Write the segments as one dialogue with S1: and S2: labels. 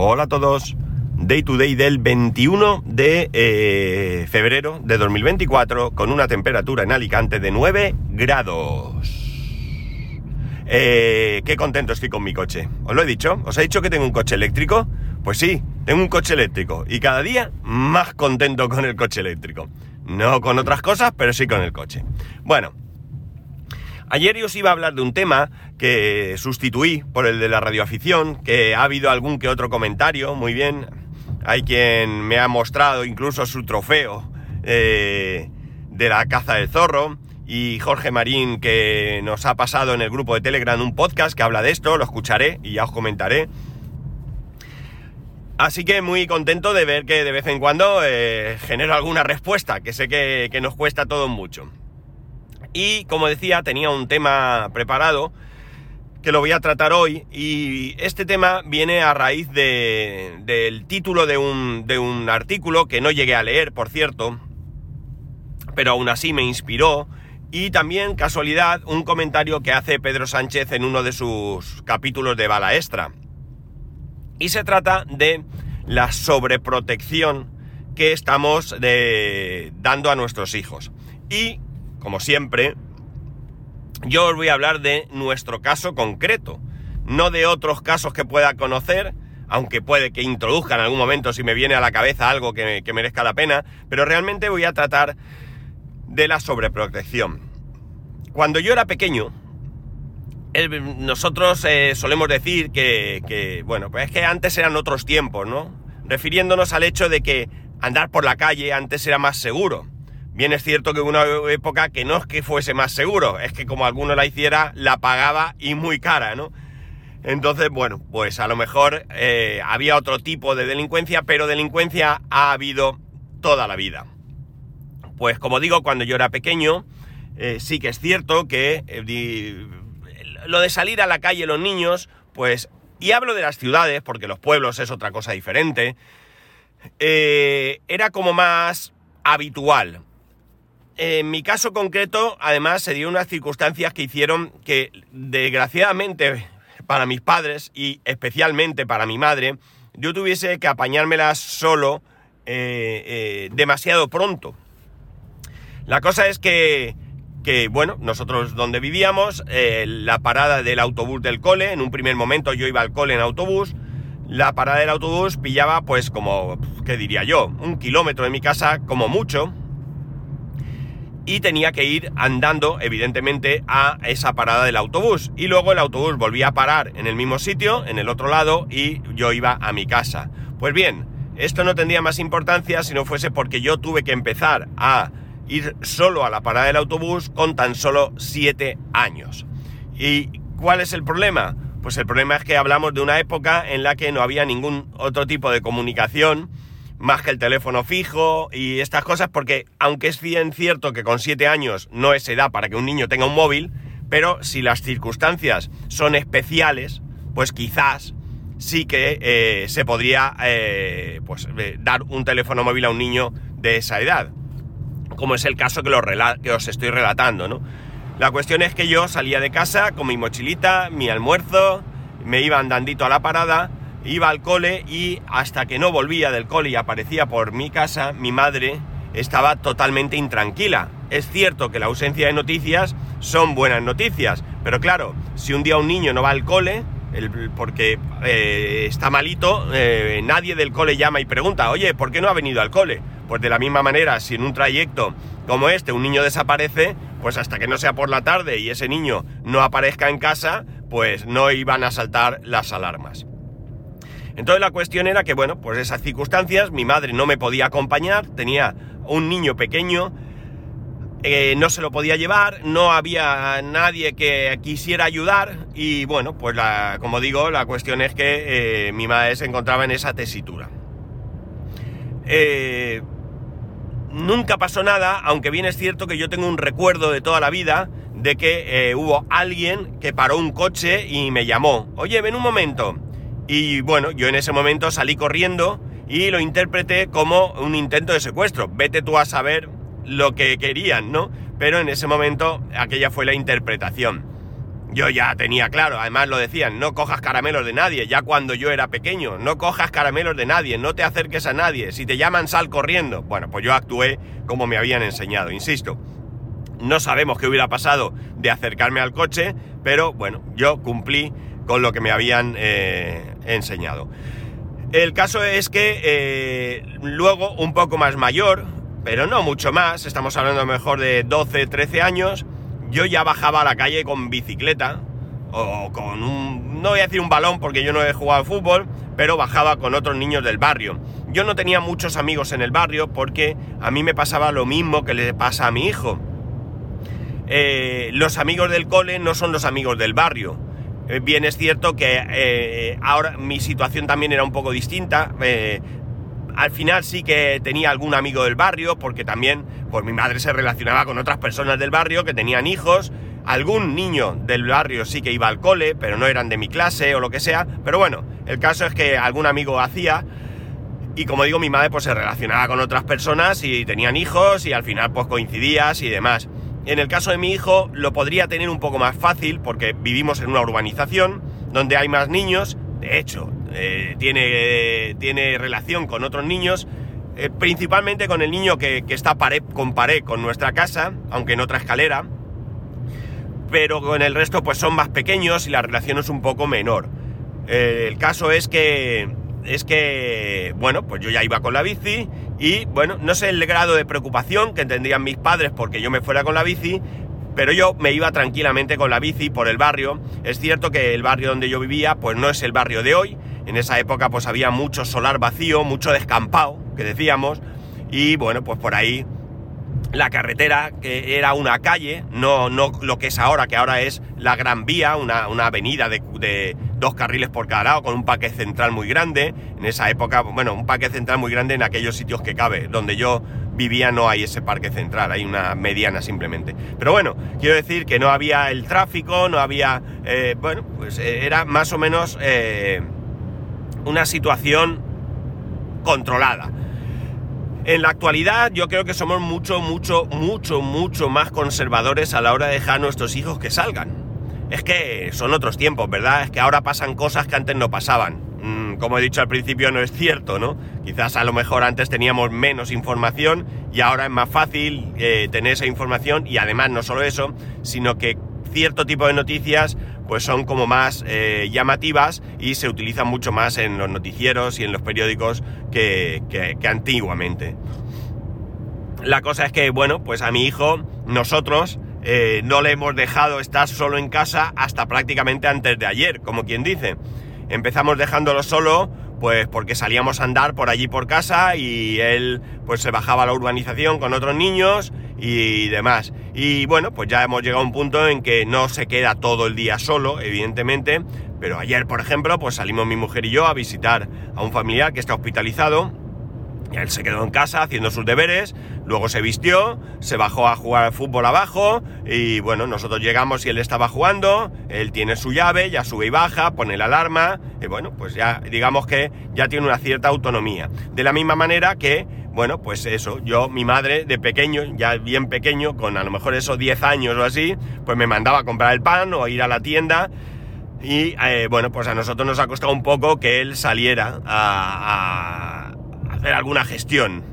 S1: Hola a todos. Day to day del 21 de eh, febrero de 2024 con una temperatura en Alicante de 9 grados. Eh, qué contento estoy con mi coche. ¿Os lo he dicho? ¿Os he dicho que tengo un coche eléctrico? Pues sí, tengo un coche eléctrico y cada día más contento con el coche eléctrico. No con otras cosas, pero sí con el coche. Bueno, ayer yo os iba a hablar de un tema que sustituí por el de la radioafición, que ha habido algún que otro comentario, muy bien. Hay quien me ha mostrado incluso su trofeo eh, de la caza del zorro. Y Jorge Marín, que nos ha pasado en el grupo de Telegram un podcast que habla de esto, lo escucharé y ya os comentaré. Así que muy contento de ver que de vez en cuando eh, genero alguna respuesta, que sé que, que nos cuesta todo mucho. Y como decía, tenía un tema preparado que lo voy a tratar hoy y este tema viene a raíz de, del título de un, de un artículo que no llegué a leer, por cierto, pero aún así me inspiró y también, casualidad, un comentario que hace Pedro Sánchez en uno de sus capítulos de Bala Extra. Y se trata de la sobreprotección que estamos dando a nuestros hijos. Y, como siempre, yo os voy a hablar de nuestro caso concreto, no de otros casos que pueda conocer, aunque puede que introduzca en algún momento si me viene a la cabeza algo que, merezca la pena, pero realmente voy a tratar de la sobreprotección. Cuando yo era pequeño, nosotros eh, solemos decir que, que, bueno, pues es que antes eran otros tiempos, ¿no? Refiriéndonos al hecho de que andar por la calle antes era más seguro. Bien es cierto que una época que no es que fuese más seguro, es que como alguno la hiciera, la pagaba y muy cara, ¿no? Entonces, bueno, pues a lo mejor eh, había otro tipo de delincuencia, pero delincuencia ha habido toda la vida. Pues como digo, cuando yo era pequeño, eh, sí que es cierto que eh, lo de salir a la calle los niños, pues, y hablo de las ciudades, porque los pueblos es otra cosa diferente, era como más habitual. En mi caso concreto, además, se dio unas circunstancias que hicieron que, desgraciadamente, para mis padres y especialmente para mi madre, yo tuviese que apañármelas solo eh, eh, demasiado pronto. La cosa es que, que bueno, nosotros donde vivíamos, eh, la parada del autobús del cole, en un primer momento yo iba al cole en autobús, la parada del autobús pillaba pues como, ¿qué diría yo? Un kilómetro de mi casa como mucho, y tenía que ir andando, evidentemente, a esa parada del autobús. Y luego el autobús volvía a parar en el mismo sitio, en el otro lado, y yo iba a mi casa. Pues bien, esto no tendría más importancia si no fuese porque yo tuve que empezar a ir solo a la parada del autobús con tan solo 7 años. ¿Y cuál es el problema? Pues el problema es que hablamos de una época en la que no había ningún otro tipo de comunicación, más que el teléfono fijo y estas cosas, porque aunque es bien cierto que con 7 años no es edad para que un niño tenga un móvil, pero si las circunstancias son especiales, pues quizás sí que eh, se podría eh, pues, eh, dar un teléfono móvil a un niño de esa edad, como es el caso que, que os estoy relatando, ¿no? La cuestión es que yo salía de casa con mi mochilita, mi almuerzo, me iba andandito a la parada, iba al cole y hasta que no volvía del cole y aparecía por mi casa, mi madre estaba totalmente intranquila. Es cierto que la ausencia de noticias son buenas noticias, pero claro, si un día un niño no va al cole, porque eh, está malito, eh, nadie del cole llama y pregunta, oye, ¿por qué no ha venido al cole? Pues de la misma manera, si en un trayecto como este un niño desaparece, pues hasta que no sea por la tarde y ese niño no aparezca en casa, pues no iban a saltar las alarmas. Entonces la cuestión era que, bueno, pues esas circunstancias, mi madre no me podía acompañar, tenía un niño pequeño, eh, no se lo podía llevar, no había nadie que quisiera ayudar y bueno, pues la, como digo, la cuestión es que eh, mi madre se encontraba en esa tesitura. Eh, nunca pasó nada, aunque bien es cierto que yo tengo un recuerdo de toda la vida de que hubo alguien que paró un coche y me llamó, oye, ven un momento, y bueno, yo en ese momento salí corriendo y lo interpreté como un intento de secuestro. Vete tú a saber lo que querían, ¿no? Pero en ese momento aquella fue la interpretación. yo ya tenía claro, además lo decían, no cojas caramelos de nadie, ya cuando yo era pequeño, no cojas caramelos de nadie, no te acerques a nadie, si te llaman sal corriendo. Bueno, pues yo actué como me habían enseñado, insisto. No sabemos qué hubiera pasado de acercarme al coche, pero bueno, yo cumplí con lo que me habían eh, enseñado. El caso es que eh, luego, un poco más mayor, pero no mucho más, estamos hablando mejor de 12, 13 años, yo ya bajaba a la calle con bicicleta o con un... no voy a decir un balón porque yo no he jugado fútbol, pero bajaba con otros niños del barrio. Yo no tenía muchos amigos en el barrio porque a mí me pasaba lo mismo que le pasa a mi hijo. Eh, los amigos del cole no son los amigos del barrio. Eh, bien es cierto que eh, ahora mi situación también era un poco distinta. Al final sí que tenía algún amigo del barrio, porque también pues mi madre se relacionaba con otras personas del barrio que tenían hijos, algún niño del barrio sí que iba al cole, pero no eran de mi clase o lo que sea, pero bueno, el caso es que algún amigo hacía, y como digo, mi madre pues se relacionaba con otras personas y tenían hijos y al final pues coincidías y demás. En el caso de mi hijo lo podría tener un poco más fácil porque vivimos en una urbanización donde hay más niños, de hecho, eh, tiene, tiene relación con otros niños, eh, principalmente con el niño que, está pared con pared con nuestra casa, aunque en otra escalera, pero con el resto pues son más pequeños y la relación es un poco menor. Eh, el caso es que, es que, bueno, pues yo ya iba con la bici y, bueno, no sé el grado de preocupación que tendrían mis padres porque yo me fuera con la bici, pero yo me iba tranquilamente con la bici por el barrio. Es cierto que el barrio donde yo vivía, pues no es el barrio de hoy, en esa época pues había mucho solar vacío, mucho descampado, que decíamos, y bueno, pues por ahí la carretera, que era una calle, no, no lo que es ahora, que ahora es la Gran Vía, una, avenida de, dos carriles por cada lado, con un parque central muy grande. En esa época, bueno, un parque central muy grande en aquellos sitios que cabe. Donde yo vivía no hay ese parque central, hay una mediana simplemente. Pero bueno, quiero decir que no había el tráfico, no había... Eh, bueno, pues eh, era más o menos... Eh, una situación controlada. En la actualidad yo creo que somos mucho, mucho, mucho, mucho más conservadores a la hora de dejar a nuestros hijos que salgan. Es que son otros tiempos, ¿verdad? Es que ahora pasan cosas que antes no pasaban. Mm, como he dicho al principio, no es cierto, ¿no? Quizás a lo mejor antes teníamos menos información y ahora es más fácil eh, tener esa información y además no solo eso, sino que cierto tipo de noticias pues son como más eh, llamativas y se utilizan mucho más en los noticieros y en los periódicos que, antiguamente. La cosa es que, bueno, pues a mi hijo, nosotros eh, no le hemos dejado estar solo en casa hasta prácticamente antes de ayer, como quien dice. Empezamos dejándolo solo pues porque salíamos a andar por allí por casa y él pues se bajaba a la urbanización con otros niños y demás. Y bueno, pues ya hemos llegado a un punto en que no se queda todo el día solo, evidentemente, pero ayer, por ejemplo, pues salimos mi mujer y yo a visitar a un familiar que está hospitalizado él se quedó en casa haciendo sus deberes, luego se vistió, se bajó a jugar al fútbol abajo y bueno, nosotros llegamos y él estaba jugando, él tiene su llave, ya sube y baja, pone la alarma y bueno, pues ya digamos que ya tiene una cierta autonomía. De la misma manera que, bueno, pues eso, yo, mi madre de pequeño, ya bien pequeño, con a lo mejor esos 10 años o así, pues me mandaba a comprar el pan o a ir a la tienda y eh, bueno, pues a nosotros nos ha costado un poco que él saliera a hacer alguna gestión.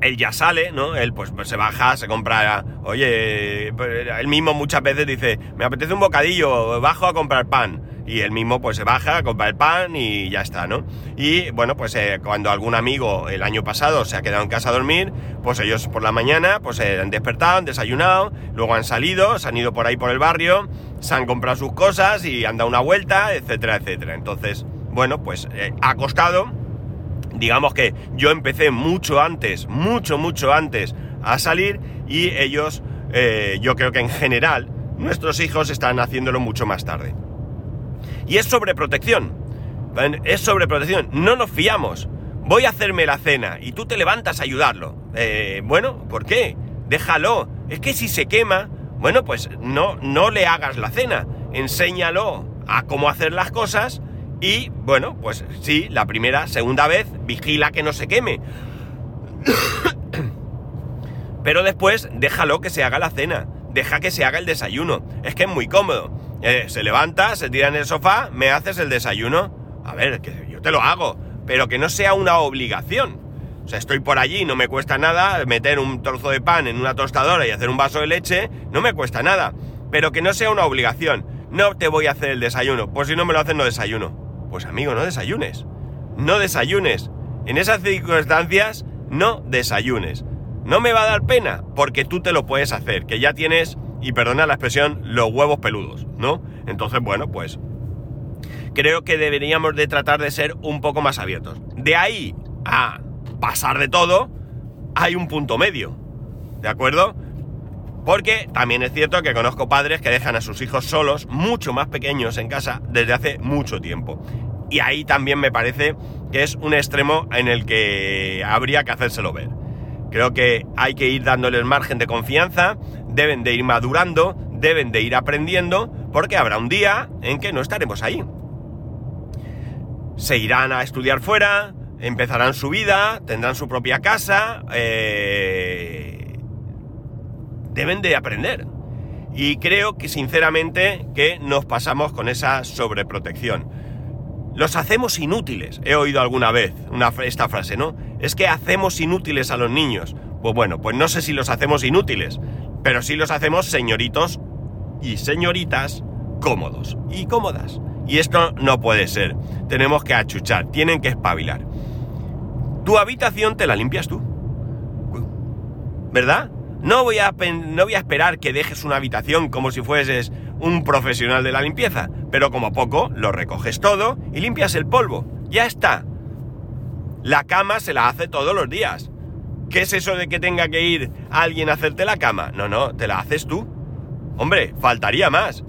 S1: Él ya sale, ¿no? Él pues, se baja, se compra, oye, pues, él mismo muchas veces dice, me apetece un bocadillo, bajo a comprar pan. Y él mismo pues se baja, compra el pan y ya está, ¿no? Y bueno, pues eh, cuando algún amigo el año pasado se ha quedado en casa a dormir, pues ellos por la mañana pues eh, han despertado, han desayunado, luego han salido, se han ido por ahí por el barrio, se han comprado sus cosas y han dado una vuelta, etcétera, etcétera. Entonces, bueno, pues eh, ha costado, digamos que yo empecé mucho antes, mucho, mucho antes a salir y ellos, eh, yo creo que en general, nuestros hijos están haciéndolo mucho más tarde. Y es sobreprotección, es sobreprotección, no nos fiamos. Voy a hacerme la cena y tú te levantas a ayudarlo. Eh, bueno, ¿por qué? Déjalo. Es que si se quema, bueno, pues no, no le hagas la cena. Enséñalo a cómo hacer las cosas y bueno, pues sí, la primera, segunda vez, vigila que no se queme. Pero después déjalo que se haga la cena, deja que se haga el desayuno. Es que es muy cómodo. Eh, se levanta, se tira en el sofá, me haces el desayuno. A ver, que yo te lo hago, pero que no sea una obligación. O sea, estoy por allí, no me cuesta nada meter un trozo de pan en una tostadora y hacer un vaso de leche, no me cuesta nada. Pero que no sea una obligación. No te voy a hacer el desayuno. Pues si no me lo hacen, no desayuno. Pues amigo, no desayunes. No desayunes. En esas circunstancias, no desayunes. No me va a dar pena, porque tú te lo puedes hacer, que ya tienes, y perdona la expresión, los huevos peludos, ¿no? Entonces, bueno, pues creo que deberíamos de tratar de ser un poco más abiertos. De ahí a pasar de todo, hay un punto medio, ¿de acuerdo? Porque también es cierto que conozco padres que dejan a sus hijos solos, mucho más pequeños en casa, desde hace mucho tiempo. Y ahí también me parece que es un extremo en el que habría que hacérselo ver. Creo que hay que ir dándoles margen de confianza, deben de ir madurando, deben de ir aprendiendo, porque habrá un día en que no estaremos ahí. Se irán a estudiar fuera, empezarán su vida, tendrán su propia casa, eh, deben de aprender. Y creo que sinceramente que nos pasamos con esa sobreprotección. Los hacemos inútiles. He oído alguna vez una, esta frase, ¿no? Es que hacemos inútiles a los niños. Pues bueno, pues no sé si los hacemos inútiles, pero sí los hacemos señoritos y señoritas cómodos y cómodas. Y esto no puede ser. Tenemos que achuchar, tienen que espabilar. Tu habitación te la limpias tú. ¿Verdad? No voy, a, no voy a esperar que dejes una habitación como si fueses un profesional de la limpieza, pero como poco lo recoges todo y limpias el polvo. Ya está. La cama se la hace todos los días. ¿Qué es eso de que tenga que ir alguien a hacerte la cama? No, no, te la haces tú. Hombre, faltaría más.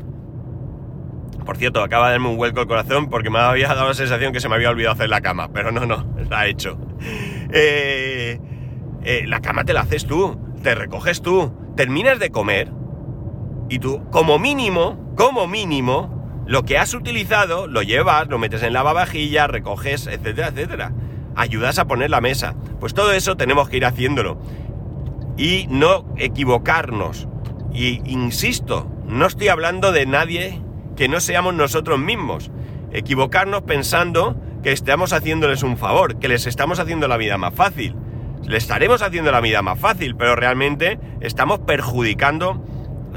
S1: Por cierto, acaba de darme un vuelco el corazón porque me había dado la sensación que se me había olvidado hacer la cama, pero no, no, la ha hecho. Eh, eh, la cama te la haces tú, te recoges tú, terminas de comer y tú, como mínimo, como mínimo, lo que has utilizado lo llevas, lo metes en la lavavajilla, recoges, etcétera, etcétera. Ayudas a poner la mesa. Pues todo eso tenemos que ir haciéndolo. Y no equivocarnos. Y insisto, no estoy hablando de nadie que no seamos nosotros mismos. Equivocarnos pensando que estamos haciéndoles un favor, que les estamos haciendo la vida más fácil. Le estaremos haciendo la vida más fácil, pero realmente estamos perjudicando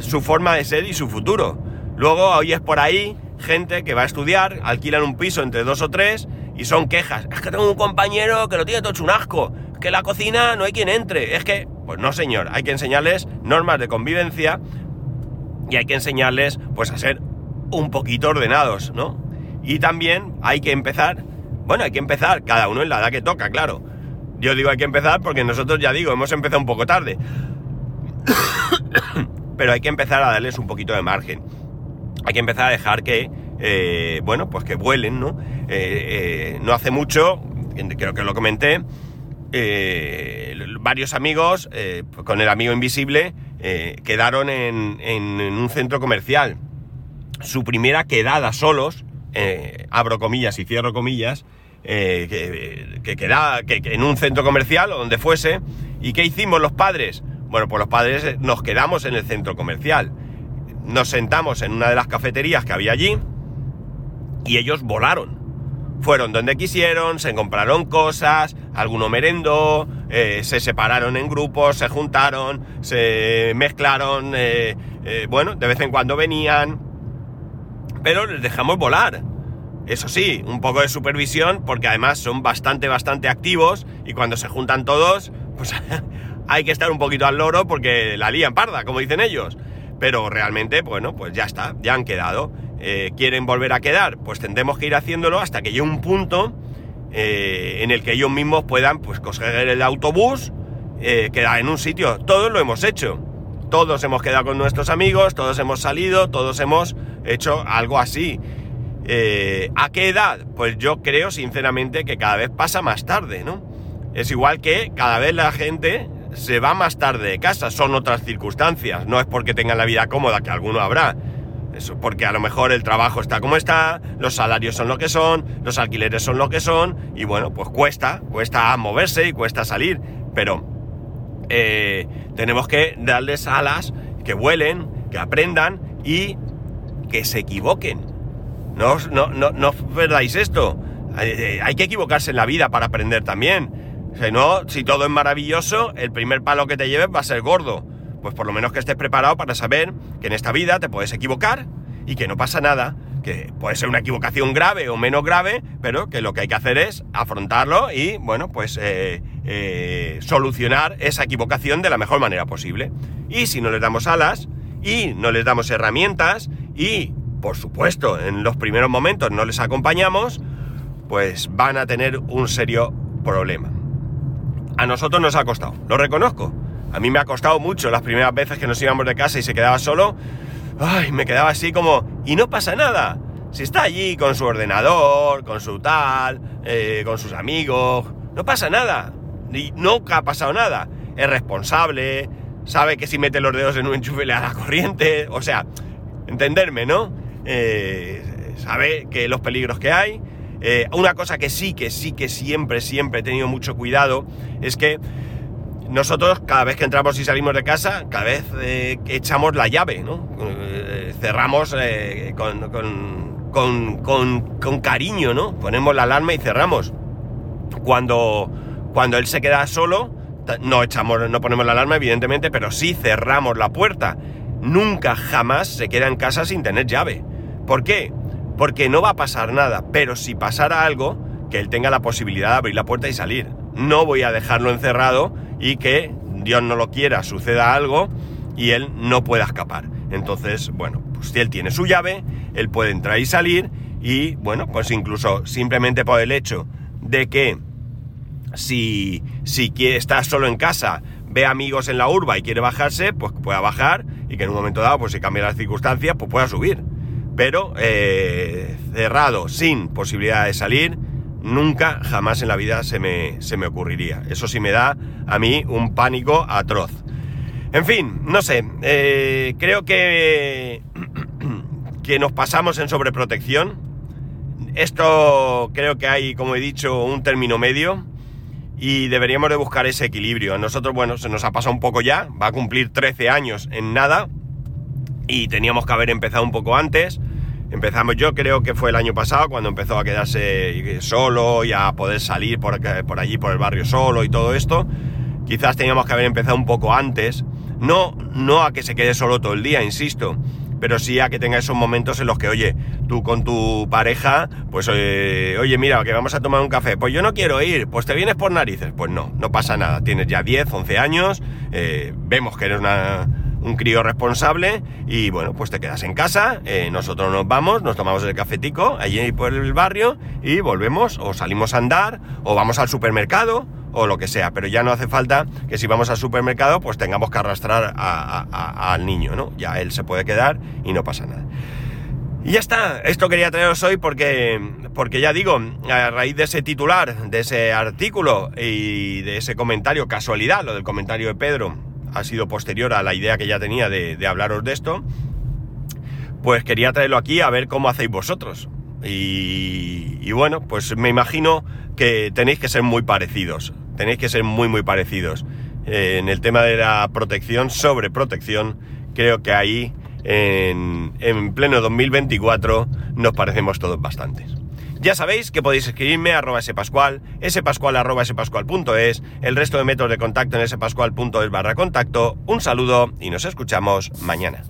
S1: su forma de ser y su futuro. Luego oyes por ahí gente que va a estudiar, alquilan un piso entre dos o tres y son quejas. Es que tengo un compañero que lo tiene todo un asco, que la cocina no hay quien entre. Es que, pues no señor, hay que enseñarles normas de convivencia y hay que enseñarles pues a ser un poquito ordenados, ¿no? Y también hay que empezar, bueno, hay que empezar, cada uno en la edad que toca, claro. Yo digo hay que empezar porque nosotros ya digo, hemos empezado un poco tarde. Pero hay que empezar a darles un poquito de margen. Hay que empezar a dejar que, eh, bueno, pues que vuelen, ¿no? Eh, eh, no hace mucho, creo que lo comenté, varios amigos, con el amigo invisible, quedaron en, un centro comercial. Su primera quedada solos, abro comillas y cierro comillas, que, que, queda, que, en un centro comercial o donde fuese. ¿Y qué hicimos los padres? Bueno, pues los padres nos quedamos en el centro comercial. Nos sentamos en una de las cafeterías que había allí y ellos volaron. Fueron donde quisieron, se compraron cosas, alguno merendó, eh, se separaron en grupos, se juntaron, se mezclaron, eh, eh, bueno, de vez en cuando venían, pero les dejamos volar. Eso sí, un poco de supervisión, porque además son bastante, bastante activos y cuando se juntan todos, pues hay que estar un poquito al loro porque la lían parda, como dicen ellos. Pero realmente, bueno, pues ya está, ya han quedado. Eh, ¿Quieren volver a quedar? Pues tendremos que ir haciéndolo hasta que llegue un punto eh, en el que ellos mismos puedan pues coger el autobús, eh, quedar en un sitio. Todos lo hemos hecho. Todos hemos quedado con nuestros amigos, todos hemos salido, todos hemos hecho algo así. ¿A qué edad? Pues yo creo sinceramente que cada vez pasa más tarde, ¿no? Es igual que cada vez la gente se va más tarde de casa, son otras circunstancias, no es porque tengan la vida cómoda, que alguno habrá, eso porque a lo mejor el trabajo está como está, los salarios son lo que son, los alquileres son lo que son, y bueno, pues cuesta, cuesta moverse y cuesta salir, pero eh, tenemos que darles alas, que vuelen, que aprendan y que se equivoquen. No, no, no, no perdáis esto. Eh, hay que equivocarse en la vida para aprender también. Si no, si todo es maravilloso, el primer palo que te lleves va a ser gordo. Pues por lo menos que estés preparado para saber que en esta vida te puedes equivocar y que no pasa nada, que puede ser una equivocación grave o menos grave, pero que lo que hay que hacer es afrontarlo y, bueno, pues eh, eh, solucionar esa equivocación de la mejor manera posible. Y si no les damos alas y no les damos herramientas y, por supuesto, en los primeros momentos no les acompañamos, pues van a tener un serio problema. A nosotros nos ha costado, lo reconozco. A mí me ha costado mucho las primeras veces que nos íbamos de casa y se quedaba solo. Ay, me quedaba así como... Y no pasa nada. Si está allí con su ordenador, con su tal, eh, con sus amigos, no pasa nada. Y nunca ha pasado nada. Es responsable, sabe que si mete los dedos en un enchufe le da la corriente. O sea, entenderme, ¿no? Eh, sabe que los peligros que hay. Eh, una cosa que sí, que sí, que siempre, siempre he tenido mucho cuidado es que nosotros cada vez que entramos y salimos de casa, cada vez eh, echamos la llave, ¿no? Eh, cerramos eh, con, con, cariño, ¿no? Ponemos la alarma y cerramos. Cuando, cuando él se queda solo, no echamos, no ponemos la alarma, evidentemente, pero sí cerramos la puerta. Nunca, jamás se queda en casa sin tener llave. ¿Por qué? Porque no va a pasar nada, pero si pasara algo, que él tenga la posibilidad de abrir la puerta y salir. No voy a dejarlo encerrado y que, Dios no lo quiera, suceda algo y él no pueda escapar. Entonces, bueno, pues si él tiene su llave, él puede entrar y salir y, bueno, pues incluso simplemente por el hecho de que si, si está solo en casa, ve amigos en la urba y quiere bajarse, pues pueda bajar y que en un momento dado, pues si cambia las circunstancias, pues pueda subir. Pero eh, cerrado, sin posibilidad de salir, nunca, jamás en la vida se me, se me ocurriría. Eso sí me da a mí un pánico atroz. En fin, no sé, eh, creo que, que nos pasamos en sobreprotección. Esto creo que hay, como he dicho, un término medio y deberíamos de buscar ese equilibrio. A nosotros, bueno, se nos ha pasado un poco ya, va a cumplir 13 años en nada y teníamos que haber empezado un poco antes. Empezamos, yo creo que fue el año pasado cuando empezó a quedarse solo y a poder salir por, por allí, por el barrio solo y todo esto. Quizás teníamos que haber empezado un poco antes. No, no a que se quede solo todo el día, insisto, pero sí a que tenga esos momentos en los que, oye, tú con tu pareja, pues, eh, oye, mira, que vamos a tomar un café, pues yo no quiero ir, pues te vienes por narices, pues no, no pasa nada, tienes ya 10, 11 años, eh, vemos que eres una, un crío responsable y bueno, pues te quedas en casa, eh, nosotros nos vamos, nos tomamos el cafetico allí por el barrio y volvemos o salimos a andar o vamos al supermercado o lo que sea, pero ya no hace falta que si vamos al supermercado pues tengamos que arrastrar al niño, ¿no? Ya él se puede quedar y no pasa nada. Y ya está, esto quería traeros hoy porque, porque ya digo, a raíz de ese titular, de ese artículo y de ese comentario, casualidad, lo del comentario de Pedro, ha sido posterior a la idea que ya tenía de, hablaros de esto, pues quería traerlo aquí a ver cómo hacéis vosotros. Y, bueno, pues me imagino que tenéis que ser muy parecidos, tenéis que ser muy muy parecidos. Eh, en el tema de la protección, sobre protección, creo que ahí en, en pleno 2024 nos parecemos todos bastantes. Ya sabéis que podéis escribirme a arroba spascual, spascual arroba spascual.es, el resto de métodos de contacto en spascual.es barra contacto. Un saludo y nos escuchamos mañana.